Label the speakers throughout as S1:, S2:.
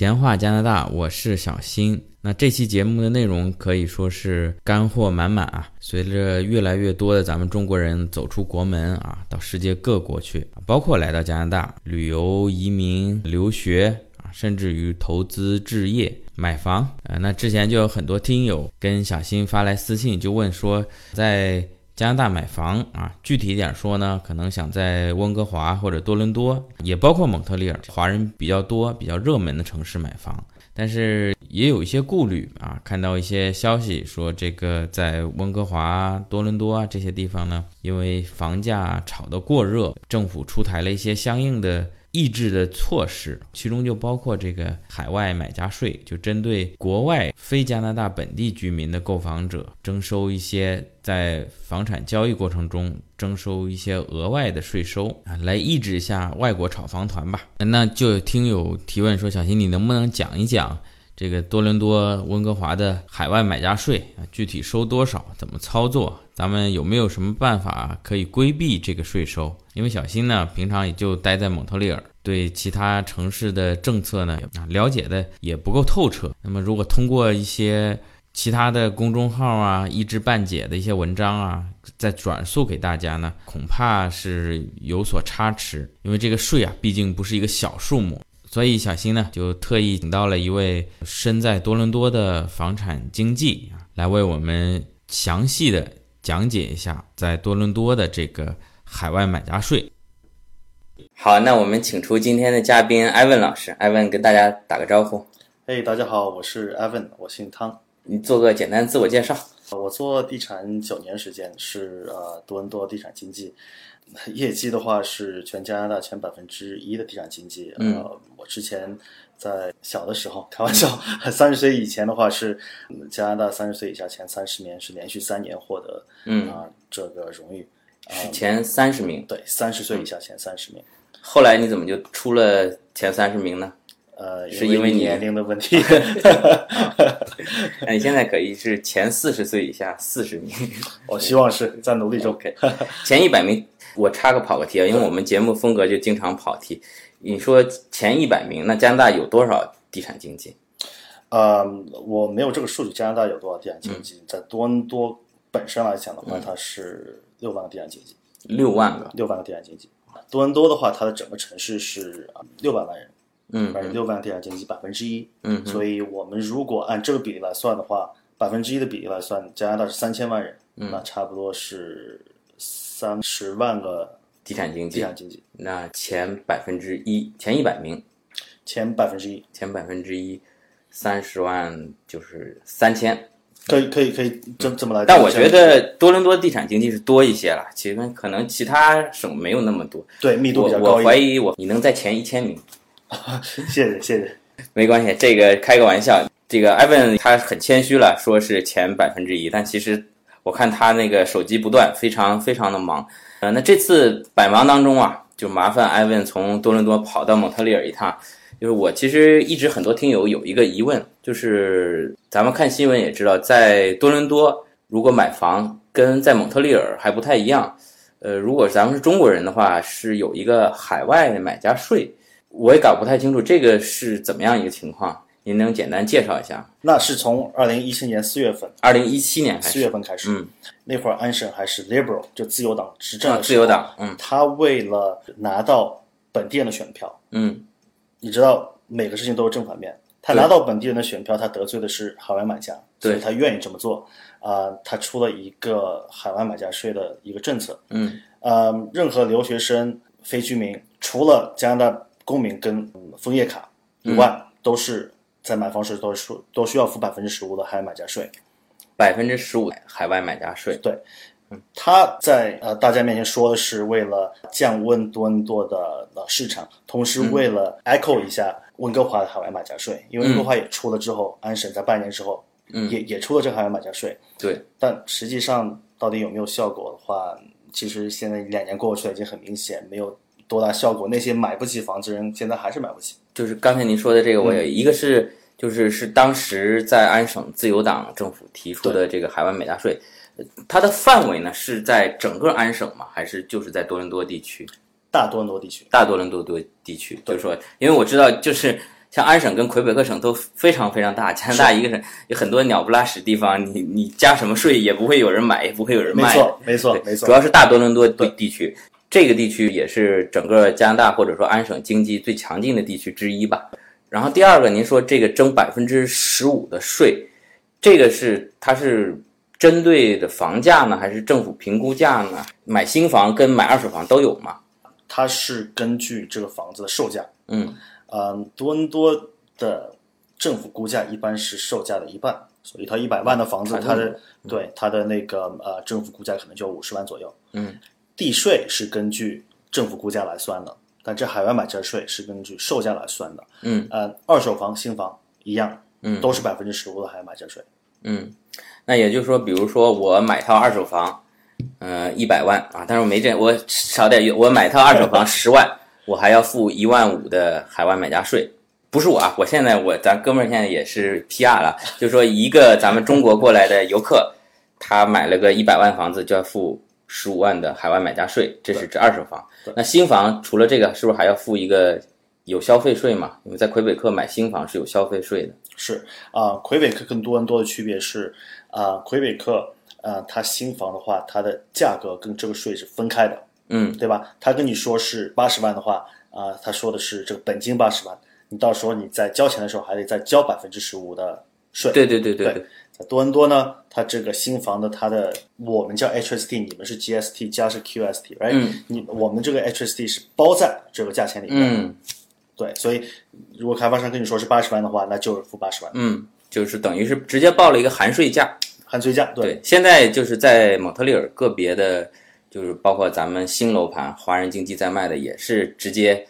S1: 闲话加拿大，我是小新。那这期节目的内容可以说是干货满满啊！随着越来越多的咱们中国人走出国门啊，到世界各国去，包括来到加拿大旅游、移民、留学啊，甚至于投资置业、买房啊。那之前就有很多听友跟小新发来私信，就问说在。加拿大买房啊，具体一点说呢，可能想在温哥华或者多伦多，也包括蒙特利尔，华人比较多、比较热门的城市买房，但是也有一些顾虑啊。看到一些消息说，这个在温哥华、多伦多啊这些地方呢，因为房价炒得过热，政府出台了一些相应的。抑制的措施，其中就包括这个海外买家税，就针对国外非加拿大本地居民的购房者征收一些在房产交易过程中征收一些额外的税收啊，来抑制一下外国炒房团吧。那就听友提问说，小新你能不能讲一讲这个多伦多、温哥华的海外买家税啊，具体收多少，怎么操作？咱们有没有什么办法可以规避这个税收？因为小新呢，平常也就待在蒙特利尔，对其他城市的政策呢，了解的也不够透彻。那么，如果通过一些其他的公众号啊，一知半解的一些文章啊，再转述给大家呢，恐怕是有所差池。因为这个税啊，毕竟不是一个小数目，所以小新呢，就特意请到了一位身在多伦多的房产经纪，来为我们详细的讲解一下在多伦多的这个。海外买家税。好，那我们请出今天的嘉宾艾文老师。艾文跟大家打个招呼。
S2: 嘿，大家好，我是艾文，我姓汤。
S1: 你做个简单自我介绍。
S2: 我做地产九年时间，是呃多伦多地产经济，业绩的话是全加拿大前百分之一的地产经纪。呃，我之前在小的时候，开玩笑，三十岁以前的话是加拿大三十岁以下前三十年是连续三年获得嗯啊这个荣誉。
S1: 是前三十名，
S2: 对，三十岁以下前三十名。
S1: 后来你怎么就出了前三十名呢？
S2: 呃，
S1: 是因为
S2: 年龄的问题。
S1: 那你现在可以是前四十岁以下四十名。
S2: 我希望是在努力中。
S1: 前一百名，我插个跑个题啊，因为我们节目风格就经常跑题。你说前一百名，那加拿大有多少地产经济？
S2: 呃，我没有这个数据。加拿大有多少地产经济？在多伦多本身来讲的话，它是。六万个地产经济，
S1: 六万个，
S2: 六万个地产经济。多伦多的话，它的整个城市是六百万人，
S1: 嗯，
S2: 六万个地产经济百分之一，
S1: 嗯，
S2: 所以我们如果按这个比例来算的话，百分之一的比例来算，加拿大是三千万人，那差不多是三十万个
S1: 地产经济，
S2: 地产经济。
S1: 那前百分之一，前一百名，
S2: 前百分之一，
S1: 前百分之一，三十万就是三千。
S2: 可以可以可以这这么来，
S1: 但我觉得多伦多地产经济是多一些了，其实可能其他省没有那么多，
S2: 对密度比较高
S1: 我怀疑我你能在前一千名，
S2: 谢谢谢谢，
S1: 没关系，这个开个玩笑。这个 Evan 他很谦虚了，说是前百分之一，但其实我看他那个手机不断，非常非常的忙。呃，那这次百忙当中啊，就麻烦 Evan 从多伦多跑到蒙特利尔一趟。就是我其实一直很多听友有一个疑问，就是咱们看新闻也知道，在多伦多如果买房跟在蒙特利尔还不太一样。呃，如果咱们是中国人的话，是有一个海外买家税，我也搞不太清楚这个是怎么样一个情况，您能简单介绍一下？
S2: 那是从二零一七年四月份，
S1: 二零一七年
S2: 四月份开始，
S1: 嗯，
S2: 那会儿安省还是 Liberal，就自由党执政的
S1: 自由党，嗯，
S2: 他为了拿到本地人的选票，
S1: 嗯。
S2: 你知道每个事情都是正反面。他拿到本地人的选票，他得罪的是海外买家，所以他愿意这么做。啊，他出了一个海外买家税的一个政策。
S1: 嗯，
S2: 呃，任何留学生、非居民，除了加拿大公民跟枫叶卡以外，都是在买房时都是都需要付百分之十五的海外买家税。
S1: 百分之十五海外买家税，
S2: 对。他在呃大家面前说的是为了降温多伦多的呃市场，同时为了 echo 一下温哥华的海外买家税，因为温哥华也出了之后，安省在半年之后，也也出了这个海外买家税。
S1: 对，
S2: 但实际上到底有没有效果的话，其实现在两年过去了，已经很明显没有多大效果。那些买不起房子人现在还是买不起。
S1: 就是刚才您说的这个，我有一个是就是是当时在安省自由党政府提出的这个海外美大税。它的范围呢是在整个安省吗？还是就是在多伦多地区？
S2: 大多伦多地区，
S1: 大多伦多多地区。就是说，因为我知道，就是像安省跟魁北克省都非常非常大，加拿大一个省有很多鸟不拉屎地方，你你加什么税也不会有人买，也不会有人卖。
S2: 没错，没错，没错。
S1: 主要是大多伦多地地区，这个地区也是整个加拿大或者说安省经济最强劲的地区之一吧。然后第二个，您说这个征百分之十五的税，这个是它是针对的房价呢，还是政府评估价呢？买新房跟买二手房都有吗？
S2: 它是根据这个房子的售价。
S1: 嗯。
S2: 嗯，多伦多的政府估价一般是售价的一半，所以一套一百万的房子，它的对它的那个呃政府估价可能就五十万左右。
S1: 嗯，
S2: 地税是根据政府估价来算的，但这海外买家税是根据售价来算的。
S1: 嗯，
S2: 呃，二手房、新房一样，
S1: 嗯，
S2: 都是百分之十五的海外买家税。
S1: 嗯，那也就是说，比如说我买套二手房，呃，一百万啊，但是我没这，我少点，我买套二手房十万。我还要付一万五的海外买家税，不是我啊！我现在我咱哥们儿现在也是 PR 了，就是说一个咱们中国过来的游客，他买了个一百万房子就要付十五万的海外买家税，这是指二手房。那新房除了这个，是不是还要付一个有消费税嘛？因为在魁北克买新房是有消费税的。
S2: 是啊，魁北克跟多伦多的区别是啊，魁北克啊，它新房的话，它的价格跟这个税是分开的。
S1: 嗯，
S2: 对吧？他跟你说是八十万的话，啊，他说的是这个本金八十万，你到时候你在交钱的时候还得再交百分之十五的税。
S1: 对对对
S2: 对多伦多呢，它这个新房的它的我们叫 HST，你们是 GST 加是 QST，right？
S1: 嗯。
S2: 你我们这个 HST 是包在这个价钱里面。
S1: 嗯。
S2: 对，所以如果开发商跟你说是八十万的话，那就是付八十万。
S1: 嗯，就是等于是直接报了一个含税价。
S2: 含税价。
S1: 对。现在就是在蒙特利尔个别的。就是包括咱们新楼盘，华人经济在卖的也是直接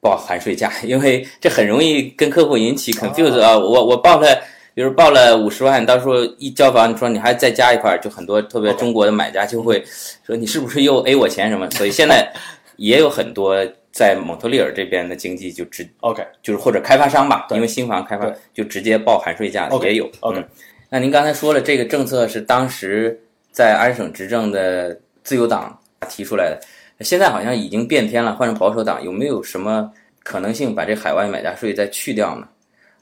S1: 报含税价，因为这很容易跟客户引起 confuse 啊。我我报了，比如报了五十万，到时候一交房，你说你还再加一块，就很多特别中国的买家就会说你是不是又 A 我钱什么？所以现在也有很多在蒙特利尔这边的经济就直
S2: OK，
S1: 就是或者开发商吧，因为新房开发就直接报含税价的也有。
S2: OK，
S1: 那您刚才说了，这个政策是当时在安省执政的。自由党提出来的，现在好像已经变天了，换成保守党，有没有什么可能性把这海外买家税再去掉呢？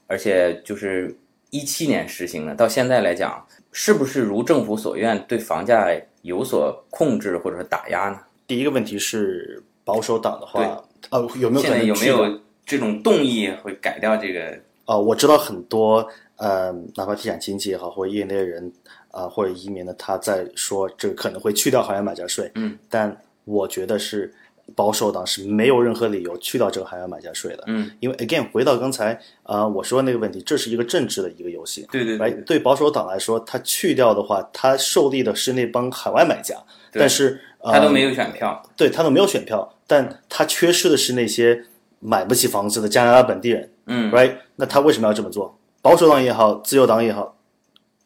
S1: 而且就是一七年实行的，到现在来讲，是不是如政府所愿对房价有所控制或者说打压呢？
S2: 第一个问题是保守党的话，呃，有没有现在
S1: 有没有这种动议会改掉这个？
S2: 啊，我知道很多，呃，哪怕地产经济也好，或者业内人。啊，或者移民的？他在说这个可能会去掉海外买家税，
S1: 嗯，
S2: 但我觉得是保守党是没有任何理由去掉这个海外买家税的，
S1: 嗯，
S2: 因为 again 回到刚才啊我说那个问题，这是一个政治的一个游戏，
S1: 对对
S2: 对，对。保守党来说，他去掉的话，他受利的是那帮海外买家，但是
S1: 他都没有选票，
S2: 对他都没有选票，但他缺失的是那些买不起房子的加拿大本地人，
S1: 嗯
S2: ，right？那他为什么要这么做？保守党也好，自由党也好。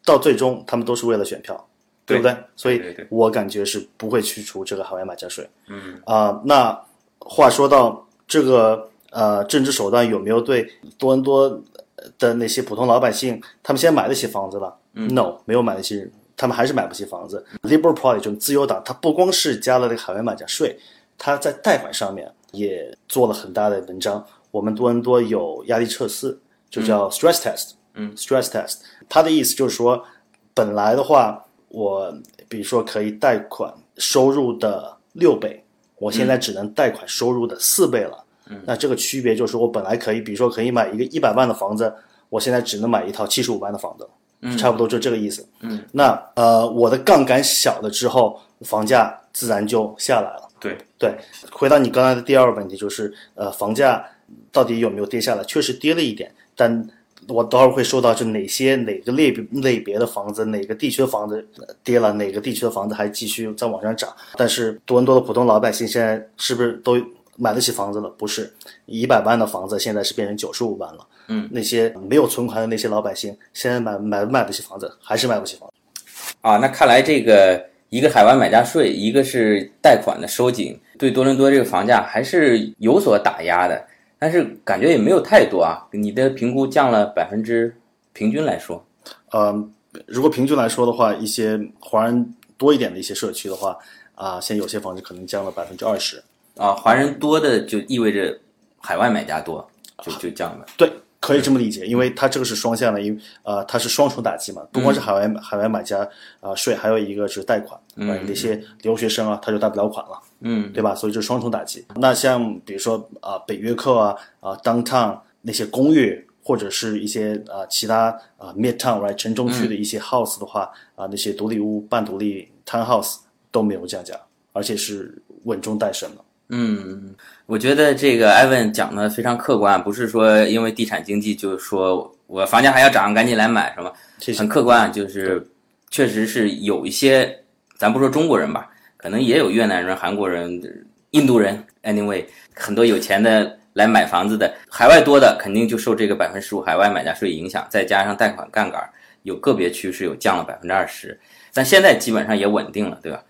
S2: 到最终，他们都是为了选票，对不对？所以，我感觉是不会去除这个海外买家税。
S1: 嗯
S2: 啊，那话说到这个呃政治手段有没有对多伦多的那些普通老百姓，他们现在买得起房子了嗯？No，没有买得起，他们还是买不起房子。Liberal Party 这种自由党，它不光是加了这个海外买家税，它在贷款上面也做了很大的文章。我们多伦多有压力测试，就叫 stress test。
S1: 嗯
S2: ，stress test，它的意思就是说，本来的话，我比如说可以贷款收入的六倍，我现在只能贷款收入的四倍了。
S1: 嗯，
S2: 那这个区别就是我本来可以，比如说可以买一个一百万的房子，我现在只能买一套七十五万的房子。
S1: 嗯，
S2: 差不多就这个意思。
S1: 嗯，
S2: 那呃，我的杠杆小了之后，房价自然就下来了。
S1: 对
S2: 对，回到你刚才的第二个问题，就是呃，房价到底有没有跌下来？确实跌了一点，但。我待会儿会说到，就哪些哪个类别类别的房子，哪个地区的房子跌了，哪个地区的房子还继续在往上涨。但是多伦多的普通老百姓现在是不是都买得起房子了？不是，一百万的房子现在是变成九十五万了。
S1: 嗯，
S2: 那些没有存款的那些老百姓，现在买买不买不起房子？还是买不起房子？
S1: 啊，那看来这个一个海外买家税，一个是贷款的收紧，对多伦多这个房价还是有所打压的。但是感觉也没有太多啊，你的评估降了百分之，平均来说，
S2: 呃，如果平均来说的话，一些华人多一点的一些社区的话，啊，现在有些房子可能降了百分之二十。
S1: 啊，华人多的就意味着海外买家多，就就降了。
S2: 对可以这么理解，因为它这个是双向的，因为呃它是双重打击嘛，不光是海外、海外买家啊、税，还有一个是贷款，嗯，那些留学生啊他就贷不了款了，
S1: 嗯，
S2: 对吧？所以就是双重打击。那像比如说啊、北约克啊啊、downtown 那些公寓。或者是一些啊、其他啊、midtown right 城中区的一些 house 的话啊、那些独立屋、半独立 townhouse 都没有降价，而且是稳中带升的。
S1: 嗯，我觉得这个艾文讲的非常客观，不是说因为地产经济就是说我房价还要涨，赶紧来买什么，很客观，就是确实是有一些，咱不说中国人吧，可能也有越南人、韩国人、印度人，anyway，很多有钱的来买房子的，海外多的肯定就受这个百分之十五海外买家税影响，再加上贷款杠杆，有个别区是有降了百分之二十，但现在基本上也稳定了，对吧？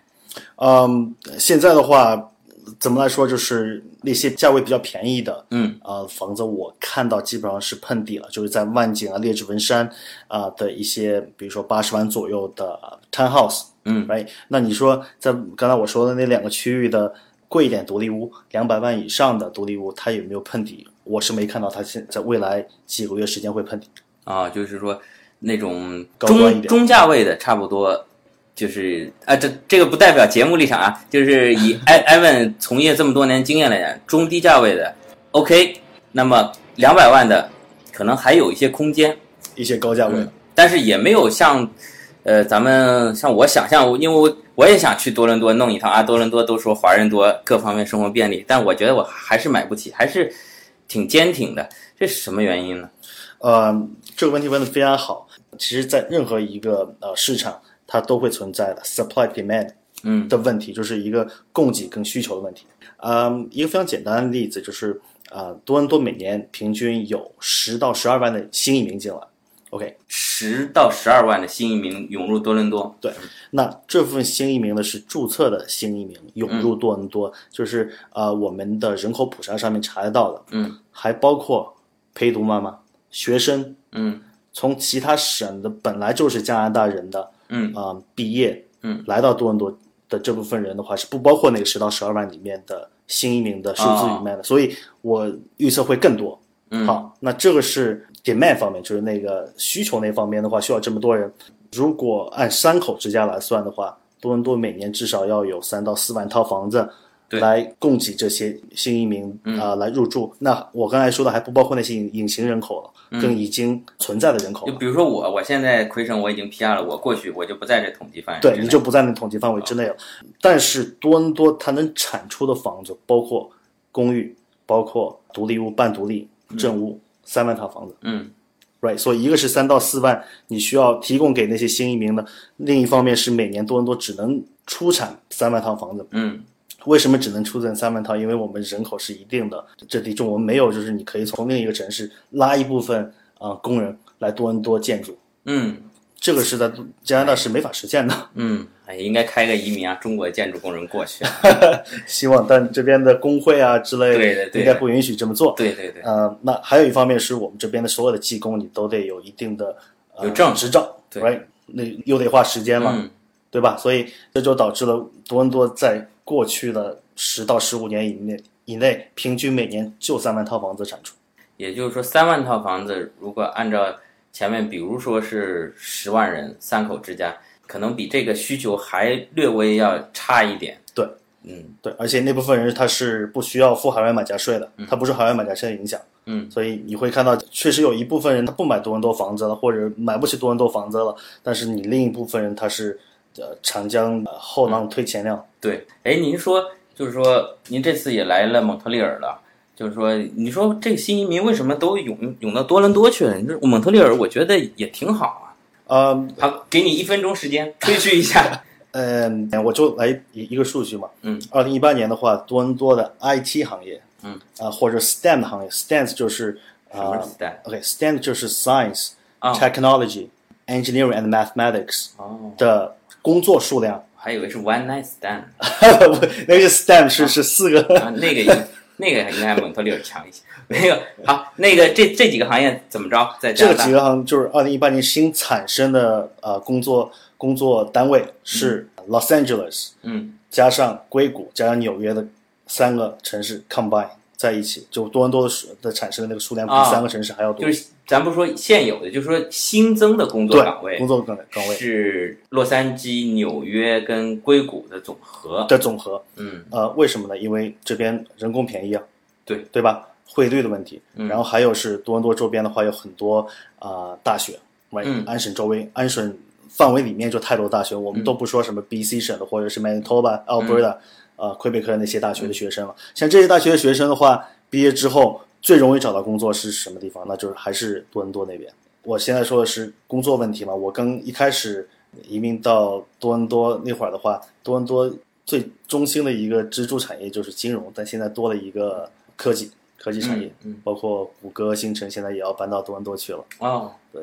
S2: 嗯，现在的话，怎么来说，就是那些价位比较便宜的，
S1: 嗯，
S2: 啊、房子我看到基本上是碰底了，就是在万景啊、列治文山啊、的一些，比如说八十万左右的 townhouse，
S1: 嗯
S2: ，right，那你说在刚才我说的那两个区域的贵一点独立屋，两百万以上的独立屋，它有没有碰底？我是没看到它现在未来几个月时间会碰底。
S1: 啊，就是说那种
S2: 高端一点
S1: 中中价位的，差不多就是啊，这这个不代表节目立场啊，就是以 艾艾文从业这么多年经验来讲，中低价位的 OK，那么两百万的可能还有一些空间，
S2: 一些高价位的，
S1: 但是也没有像呃咱们像我想象，因为我我也想去多伦多弄一趟啊，多伦多都说华人多，各方面生活便利，但我觉得我还是买不起，还是挺坚挺的，这是什么原因呢？
S2: 呃，这个问题问的非常好。其实，在任何一个呃市场，它都会存在的。supply demand
S1: 嗯。
S2: 的问题，就是一个供给跟需求的问题。嗯，一个非常简单的例子就是，呃，多伦多每年平均有十到十二万的新移民进来。OK，
S1: 十到十二万的新移民涌入多伦多，
S2: 对，那这部分新移民呢是注册的新移民涌入多伦多，就是呃我们的人口普查上面查得到的，
S1: 嗯，
S2: 还包括陪读妈妈、学生，
S1: 嗯。
S2: 从其他省的本来就是加拿大人的，
S1: 嗯
S2: 啊、毕业，
S1: 嗯，
S2: 来到多伦多的这部分人的话是不包括那个十到十二万里面的新移民的数字里面的，所以我预测会更多。
S1: 哦嗯
S2: 好，那这个是 demand 方面，就是那个需求那方面的话，需要这么多人。如果按三口之家来算的话，多伦多每年至少要有三到四万套房子。
S1: 对
S2: 来供给这些新移民啊、来入住。那我刚才说的还不包括那些隐隐形人口了，跟已经存在的人口
S1: 比如说我，我现在魁省我已经 PR 了，我过去我就不在这统计范围。
S2: 对，你就不在那统计范围之内了。但是多伦多它能产出的房子，包括公寓、包括独立屋、半独立、正屋，三万套房子。
S1: 嗯
S2: Right，所以一个是三到四万，你需要提供给那些新移民的；另一方面是每年多伦多只能出产三万套房子。
S1: 嗯
S2: 为什么只能出产三万套？因为我们人口是一定的，这地中我们没有，就是你可以从另一个城市拉一部分啊、工人来多伦多建筑，
S1: 嗯
S2: 这个是在加拿大是没法实现的。
S1: 嗯，哎，应该开个移民啊，中国建筑工人过去。
S2: 希望，但这边的工会啊之类，
S1: 对对对
S2: 应该不允许这么做。
S1: 对对对，
S2: 呃，那还有一方面是我们这边的所有的技工，你都得有一定的、呃、
S1: 有证
S2: 执照，
S1: 对
S2: ，right？那又得花时间了，
S1: 嗯
S2: 对吧？所以这就导致了多伦多在过去的十到十五年以内以内，平均每年就三万套房子产出。
S1: 也就是说，三万套房子，如果按照前面，比如说是十万人三口之家，可能比这个需求还略微要差一点。
S2: 对，
S1: 嗯
S2: 对，而且那部分人他是不需要付海外买家税的，他不是海外买家税的影响。
S1: 嗯，
S2: 所以你会看到，确实有一部分人他不买多伦多房子了，或者买不起多伦多房子了，但是你另一部分人他是呃长江呃后浪推前浪。
S1: 对，哎，您说就是说，您这次也来了蒙特利尔了，就是说，你说这个新移民为什么都涌涌到多伦多去了？你说蒙特利尔，我觉得也挺好啊。
S2: 呃
S1: 好，给你一分钟时间吹嘘一下。
S2: 嗯、我就来一一个数据嘛。
S1: 嗯。
S2: 二零一八年的话，多伦多的 IT 行业，
S1: 嗯，
S2: 啊、或者 STEM 行业，STEM 就是啊、
S1: 时代
S2: ？OK，STEM 就是 Science、
S1: 啊
S2: Technology、Engineering and Mathematics
S1: 哦，
S2: 的工作数量。
S1: 还以为是 one night stand
S2: 不，那个是 stand 是是四个。
S1: 啊，那个应那个应该蒙特利尔强一些。没有，好，那个这这几个行业怎么着？在
S2: 这几个行就是二零一八年新产生的呃工作工作单位是 Los Angeles，
S1: 嗯
S2: 加上硅谷加上纽约的三个城市 combine，在一起，就多伦多的的产生的那个数量比
S1: 啊
S2: 三个城市还要多。
S1: 就是咱不说现有的，就是说新增的工作岗位
S2: 工作岗岗位
S1: 是洛杉矶、纽约跟硅谷的总和。
S2: 的总和。
S1: 嗯
S2: 呃，为什么呢？因为这边人工便宜啊，
S1: 对
S2: 对吧？汇率的问题，
S1: 嗯
S2: 然后还有是多伦多周边的话有很多啊、大学？
S1: 嗯
S2: 安省周围，安省范围里面就太多大学，我们都不说什么 BC 省的或者是 Manitoba、Alberta，呃，魁北克那些大学的学生了。像这些大学的学生的话，毕业之后最容易找到工作是什么地方？那就是还是多伦多那边。我现在说的是工作问题嘛，我刚一开始移民到多伦多那会儿的话，多伦多最中心的一个支柱产业就是金融，但现在多了一个科技科技产业，
S1: 嗯嗯
S2: 包括谷歌、星辰现在也要搬到多伦多去了。
S1: 哦，
S2: 对。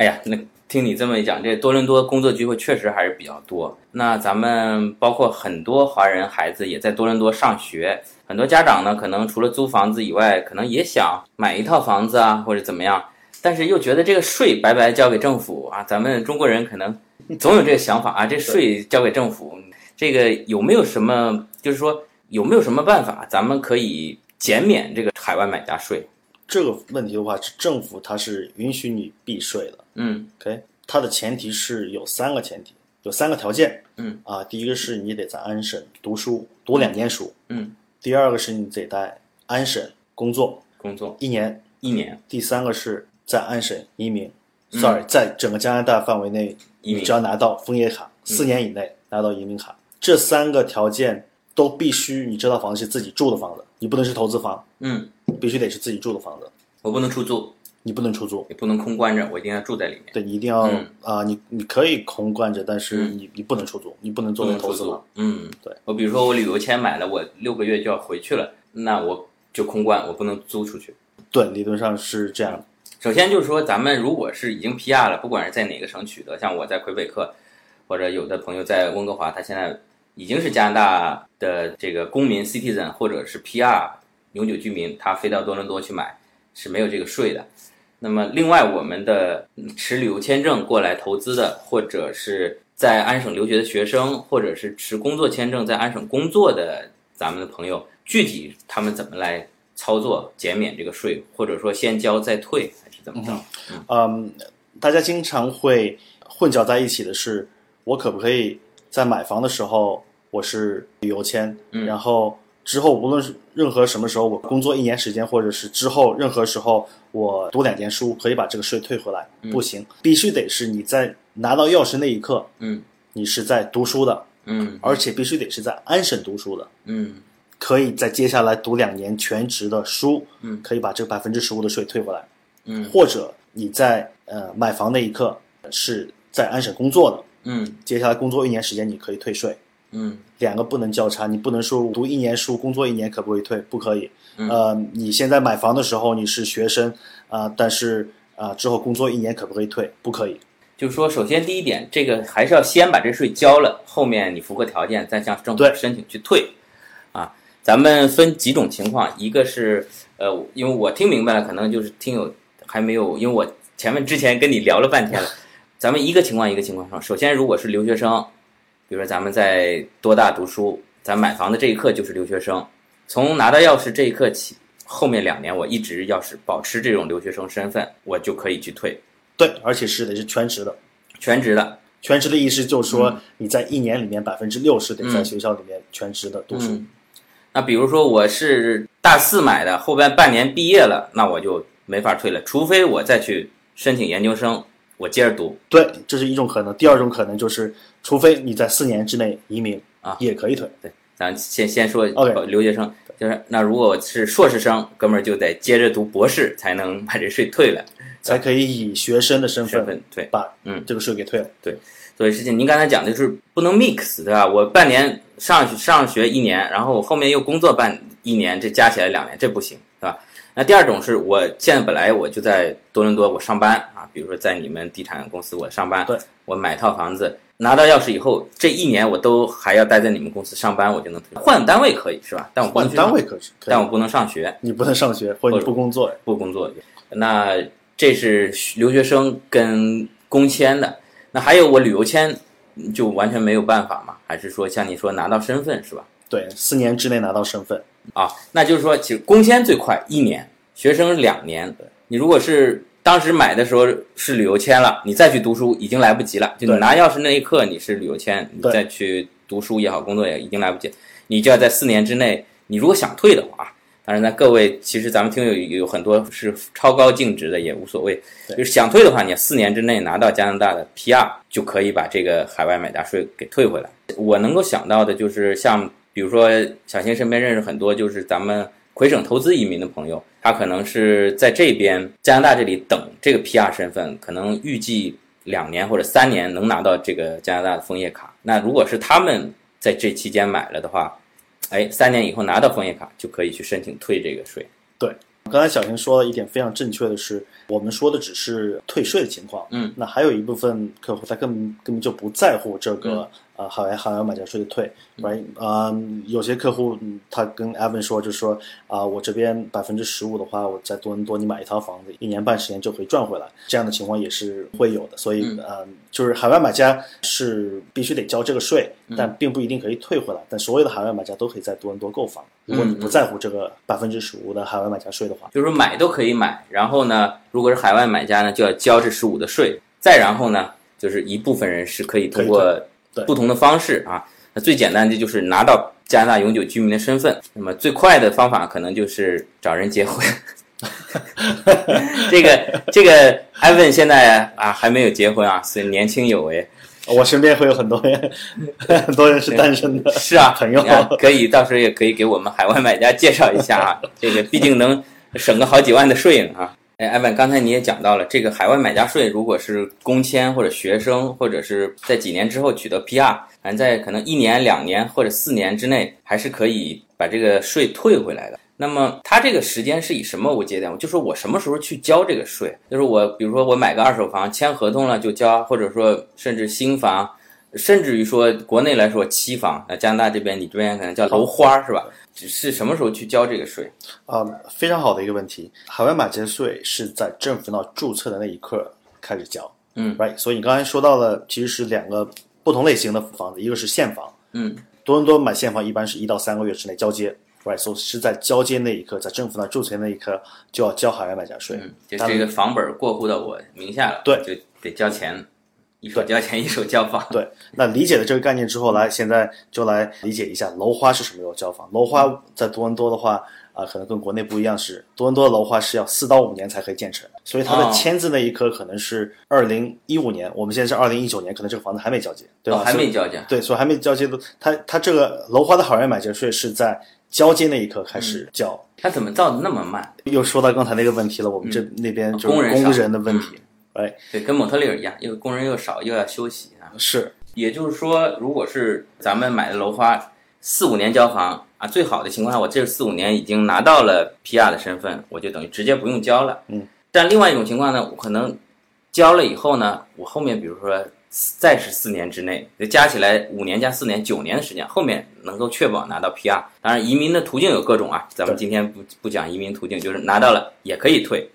S1: 哎呀，那听你这么一讲，这多伦多工作机会确实还是比较多。那咱们包括很多华人孩子也在多伦多上学，很多家长呢，可能除了租房子以外，可能也想买一套房子啊，或者怎么样，但是又觉得这个税白白交给政府啊，咱们中国人可能总有这个想法啊，这税交给政府，这个有没有什么，就是说有没有什么办法，咱们可以减免这个海外买家税？
S2: 这个问题的话，是政府它是允许你避税的。
S1: 嗯
S2: ，OK？它的前提是有三个前提，有三个条件。
S1: 嗯。
S2: 啊，第一个是你得在安省读书，读两年书。
S1: 嗯，
S2: 第二个是你得在安省工作。
S1: 工作。
S2: 一年。
S1: 一年。
S2: 第三个是在安省移民。Sorry，在整个加拿大范围内，你只要拿到枫叶卡，四年以内拿到移民卡，这三个条件都必须你这套房子是自己住的房子，你不能是投资房，
S1: 嗯。
S2: 必须得是自己住的房子，
S1: 我不能出租，
S2: 你不能出租。
S1: 你不能空关着，我一定要住在里面。
S2: 对你一定要啊、
S1: 嗯
S2: 你你可以空关着，但是你、你不能出租，你不能作为
S1: 不能出租
S2: 投资房。。
S1: 嗯，
S2: 对。
S1: 我比如说我旅游签买了，我六个月就要回去了，那我就空关，我不能租出去。
S2: 对，理论上是这样的。
S1: 首先就是说，咱们如果是已经 PR 了，不管是在哪个省取得，像我在魁北克，或者有的朋友在温哥华，他现在已经是加拿大的这个公民 citizen 或者是 PR 永久居民，他飞到多伦多去买是没有这个税的。那么另外，我们的持旅游签证过来投资的，或者是在安省留学的学生，或者是持工作签证在安省工作的咱们的朋友，具体他们怎么来操作减免这个税，或者说先交再退，还是怎么着？
S2: 嗯，大家经常会混淆在一起的是，我可不可以在买房的时候我是旅游签，
S1: 嗯
S2: 然后之后无论是任何什么时候我工作一年时间，或者是之后任何时候我读两年书，可以把这个税退回来？不行，必须得是你在拿到钥匙那一刻，
S1: 嗯
S2: 你是在读书的，
S1: 嗯
S2: 而且必须得是在安省读书的。
S1: 嗯
S2: 可以在接下来读两年全职的书，
S1: 嗯，
S2: 可以把这百分之十五的税退回来，
S1: 嗯
S2: 或者你在呃买房那一刻是在安省工作的，
S1: 嗯
S2: 接下来工作一年时间你可以退税，
S1: 嗯
S2: 两个不能交叉，你不能说读一年书工作一年可不可以退？不可以。
S1: 嗯
S2: 呃，你现在买房的时候你是学生啊、但是啊、之后工作一年可不可以退？不可以。
S1: 就是说，首先第一点，这个还是要先把这税交了，后面你符合条件再向政府申请去退，啊，咱们分几种情况，一个是呃，因为我听明白了，可能就是听友还没有，因为我前面之前跟你聊了半天了，咱们一个情况一个情况说，首先如果是留学生，比如说咱们在多大读书，咱买房的这一刻就是留学生，从拿到钥匙这一刻起，后面两年我一直要是保持这种留学生身份，我就可以去退
S2: 对，而且是得是全职的。
S1: 全职的。
S2: 全职的意思就是说，
S1: 嗯
S2: 你在一年里面百分之六十得在学校里面全职的读书。
S1: 嗯，那比如说我是大四买的，后边半年毕业了，那我就没法退了，除非我再去申请研究生，我接着读。
S2: 对，这是一种可能。第二种可能就是，除非你在四年之内移民
S1: 啊
S2: 也可以退。
S1: 对，咱先先说留学生，就是那如果是硕士生，哥们儿就得接着读博士，才能把这税退了，
S2: 才可以以学生的身
S1: 身
S2: 份
S1: 份退。
S2: 把
S1: 嗯
S2: 这个税给退了。
S1: 对所以事情您刚才讲的就是不能 mix，对吧？我半年上学上学一年，然后我后面又工作半一年，这加起来两年，这不行？那第二种是我现在本来我就在多伦多，我上班啊，比如说在你们地产公司我上班，
S2: 对，
S1: 我买套房子，拿到钥匙以后，这一年我都还要待在你们公司上班，我就能换单位可以是吧？但我不能
S2: 以
S1: 但我不能上学，
S2: 你不能上学或者你
S1: 或者
S2: 不工作。
S1: 不工作。那这是留学生跟工签的，那还有我旅游签就完全没有办法嘛？还是说像你说拿到身份是吧？
S2: 对，四年之内拿到身份。
S1: 啊，那就是说，其实工签最快一年，学生两年。你如果是当时买的时候是旅游签了，你再去读书已经来不及了。就你拿钥匙那一刻你是旅游签，你再去读书也好，工作也已经来不及。你就要在四年之内，你如果想退的话，当然呢，各位其实咱们听友有很多是超高净值的也无所谓，就是想退的话，你四年之内拿到加拿大的 PR 就可以把这个海外买家税给退回来。我能够想到的就是像。比如说，小新身边认识很多就是咱们魁省投资移民的朋友，他可能是在这边加拿大这里等这个 PR 身份，可能预计两年或者三年能拿到这个加拿大的枫叶卡。那如果是他们在这期间买了的话，哎，三年以后拿到枫叶卡就可以去申请退这个税。
S2: 对，刚才小新说了一点非常正确的是，我们说的只是退税的情况。
S1: 嗯，
S2: 那还有一部分客户他根本根本就不在乎这个。啊，海外海外买家税的退，right？啊，有些客户他跟 Evan 说，就是说啊，我这边百分之十五的话，我在多伦多你买一套房子，一年半时间就可以赚回来，这样的情况也是会有的。所以，嗯，就是海外买家是必须得交这个税，但并不一定可以退回来。但所有的海外买家都可以在多伦多购房，如果你不在乎这个百分之十五的海外买家税的话，
S1: 就是说买都可以买。然后呢，如果是海外买家呢，就要交这十五的税。再然后呢，就是一部分人是可以通过。不同的方式啊，那最简单的就是拿到加拿大永久居民的身份。那么最快的方法可能就是找人结婚。这个这个艾文现在啊还没有结婚啊，所以年轻有为。
S2: 我身边会有很多人，很多人是单身的。
S1: 是啊，
S2: 朋友
S1: 可以到时候也可以给我们海外买家介绍一下啊，这个毕竟能省个好几万的税呢啊。哎，艾文，刚才你也讲到了，这个海外买家税，如果是工签或者学生，或者是在几年之后取得 PR，反正在可能一年、两年或者四年之内，还是可以把这个税退回来的。那么它这个时间是以什么为节点？就说我什么时候去交这个税？就是我，比如说我买个二手房，签合同了就交，或者说甚至新房。甚至于说，国内来说，期房，那加拿大这边，你这边可能叫楼花是吧？是什么时候去交这个税？
S2: 啊，非常好的一个问题。海外买家税是在政府那注册的那一刻开始交，
S1: 嗯
S2: ，right。所以你刚才说到了，其实是两个不同类型的房子，一个是现房，
S1: 嗯，
S2: 多伦多买现房一般是一到三个月之内交接，right。所以是在交接那一刻，在政府那注册那一刻就要交海外买家税，嗯
S1: 就这个房本过户到我名下了，
S2: 对，
S1: 就得交钱。一手交钱一手交房，
S2: 对。那理解了这个概念之后，来现在就来理解一下楼花是什么时候交房。楼花在多伦多的话，啊，可能跟国内不一样，是多伦多的楼花是要四到五年才可以建成，所以它的签字那一刻可能是二零一五年，我们现在是二零一九年，可能这个房子还没交接，对吧？
S1: 还没交接。
S2: 对，所以还没交接的，它它这个楼花的好人买家税是在交接那一刻开始交。
S1: 它怎么造的那么慢？
S2: 又说到刚才那个问题了，我们这那边就是工人的问题。哎，
S1: 对，跟蒙特利尔一样，因为工人又少，又要休息啊。
S2: 是，
S1: 也就是说，如果是咱们买的楼花，四五年交房啊，最好的情况下，我这四五年已经拿到了 PR 的身份，我就等于直接不用交了。
S2: 嗯。
S1: 但另外一种情况呢，我可能交了以后呢，我后面比如说再是四年之内，就加起来五年加四年九年的时间，后面能够确保拿到 PR。当然，移民的途径有各种啊，咱们今天不不讲移民途径，就是拿到了也可以退。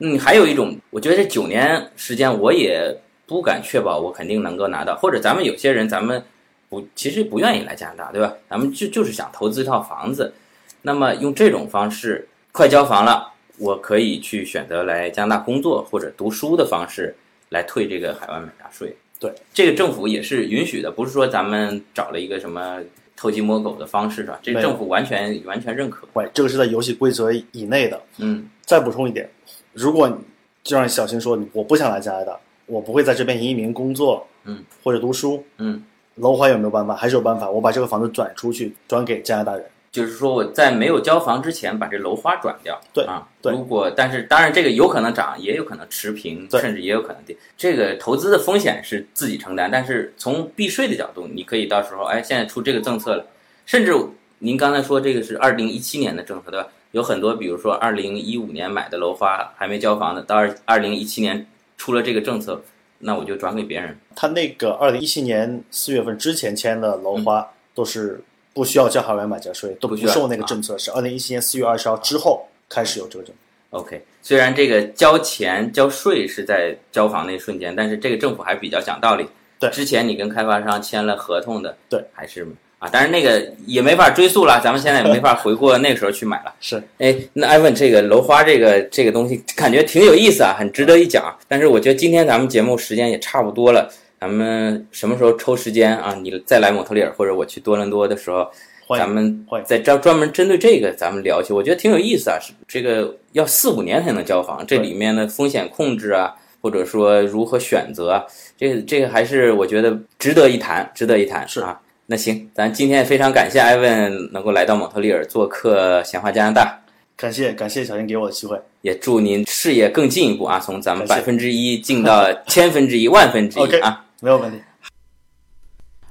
S1: 嗯，还有一种，我觉得这九年时间我也不敢确保我肯定能够拿到，或者咱们有些人咱们不其实不愿意来加拿大，对吧？咱们就就是想投资一套房子，那么用这种方式快交房了，我可以去选择来加拿大工作或者读书的方式来退这个海外买家税。
S2: 对，
S1: 这个政府也是允许的，不是说咱们找了一个什么偷鸡摸狗的方式是吧？这政府完全完全认可。
S2: 对，这个是在游戏规则以内的。
S1: 嗯，
S2: 再补充一点。如果就让小新说，我不想来加拿大，我不会在这边移民工作，
S1: 嗯，
S2: 或者读书，
S1: 嗯，
S2: 楼花有没有办法？还是有办法，我把这个房子转出去，转给加拿大人。
S1: 就是说我在没有交房之前把这楼花转掉，
S2: 对
S1: 啊，
S2: 对。
S1: 如果但是当然这个有可能涨，也有可能持平，甚至也有可能跌。这个投资的风险是自己承担，但是从避税的角度，你可以到时候哎，现在出这个政策了，甚至您刚才说这个是二零一七年的政策，对吧？有很多，比如说二零一五年买的楼花还没交房的，到二二零一七年出了这个政策，那我就转给别人。
S2: 他那个二零一七年四月份之前签的楼花都是不需要交海外买家税，都不受那个政策。是二零一七年四月二十号之后开始有这个政策。
S1: OK，虽然这个交钱交税是在交房那瞬间，但是这个政府还比较讲道理。
S2: 对，
S1: 之前你跟开发商签了合同的，
S2: 对，
S1: 还是啊，但是那个也没法追溯了，咱们现在也没法回过那个时候去买了。
S2: 是，
S1: 哎，那艾文，这个楼花这个这个东西感觉挺有意思啊，很值得一讲。但是我觉得今天咱们节目时间也差不多了，咱们什么时候抽时间啊？你再来蒙特利尔，或者我去多伦多的时候，咱们再专专门针对这个咱们聊去，我觉得挺有意思啊。是这个要四五年才能交房，这里面的风险控制啊，或者说如何选择，这个这个还是我觉得值得一谈，值得一谈
S2: 是
S1: 啊。那行，咱今天也非常感谢艾文能够来到蒙特利尔做客闲话加拿大。
S2: 感谢感谢小新给我的机会，
S1: 也祝您事业更进一步啊，从咱们百分之一进到千分之一、万分之一
S2: 啊，没有问题。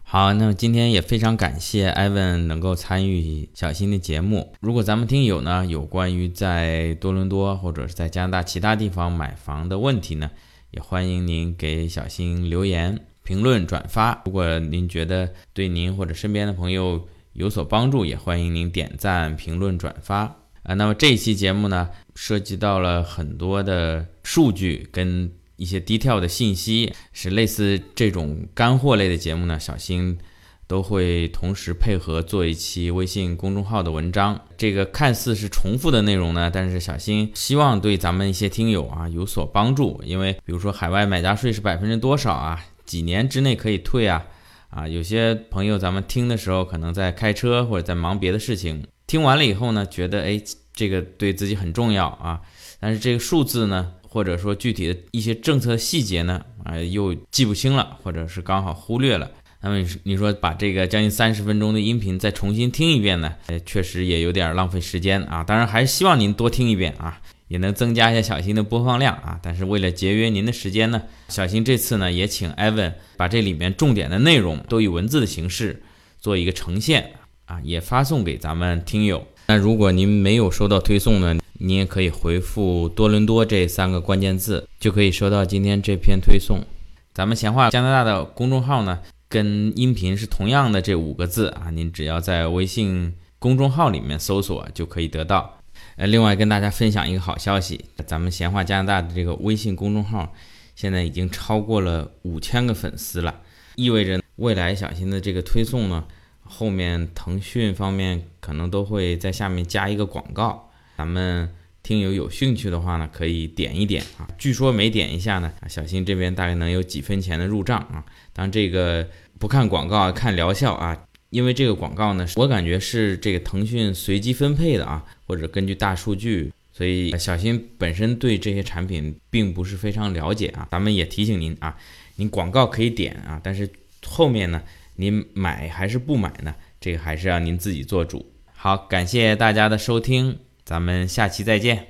S1: 好，那么今天也非常感谢艾文能够参与小新的节目。如果咱们听友呢有关于在多伦多或者是在加拿大其他地方买房的问题呢，也欢迎您给小新留言。评论转发，如果您觉得对您或者身边的朋友有所帮助，也欢迎您点赞、评论、转发啊。那么这一期节目呢，涉及到了很多的数据跟一些低调的信息，是类似这种干货类的节目呢，小新都会同时配合做一期微信公众号的文章。这个看似是重复的内容呢，但是小新希望对咱们一些听友啊有所帮助，因为比如说海外买家税是百分之多少啊？几年之内可以退啊，啊，有些朋友咱们听的时候可能在开车或者在忙别的事情，听完了以后呢，觉得哎，这个对自己很重要啊，但是这个数字呢，或者说具体的一些政策细节呢，啊，又记不清了，或者是刚好忽略了。那么你说把这个将近三十分钟的音频再重新听一遍呢，呃，确实也有点浪费时间啊。当然还是希望您多听一遍啊。也能增加一下小新的播放量啊！但是为了节约您的时间呢，小新这次呢也请艾文把这里面重点的内容都以文字的形式做一个呈现啊，也发送给咱们听友。那如果您没有收到推送呢，您也可以回复多伦多这三个关键字，就可以收到今天这篇推送。咱们闲话加拿大的公众号呢，跟音频是同样的这五个字啊，您只要在微信公众号里面搜索就可以得到。呃，另外跟大家分享一个好消息，咱们闲话加拿大的这个微信公众号，现在已经超过了五千个粉丝了，意味着未来小新的这个推送呢，后面腾讯方面可能都会在下面加一个广告，咱们听友有兴趣的话呢，可以点一点啊。据说每点一下呢，小新这边大概能有几分钱的入账啊。当这个不看广告，看疗效啊。因为这个广告呢，我感觉是这个腾讯随机分配的啊，或者根据大数据，所以小新本身对这些产品并不是非常了解啊。咱们也提醒您啊，您广告可以点啊，但是后面呢，您买还是不买呢？这个还是要您自己做主。好，感谢大家的收听，咱们下期再见。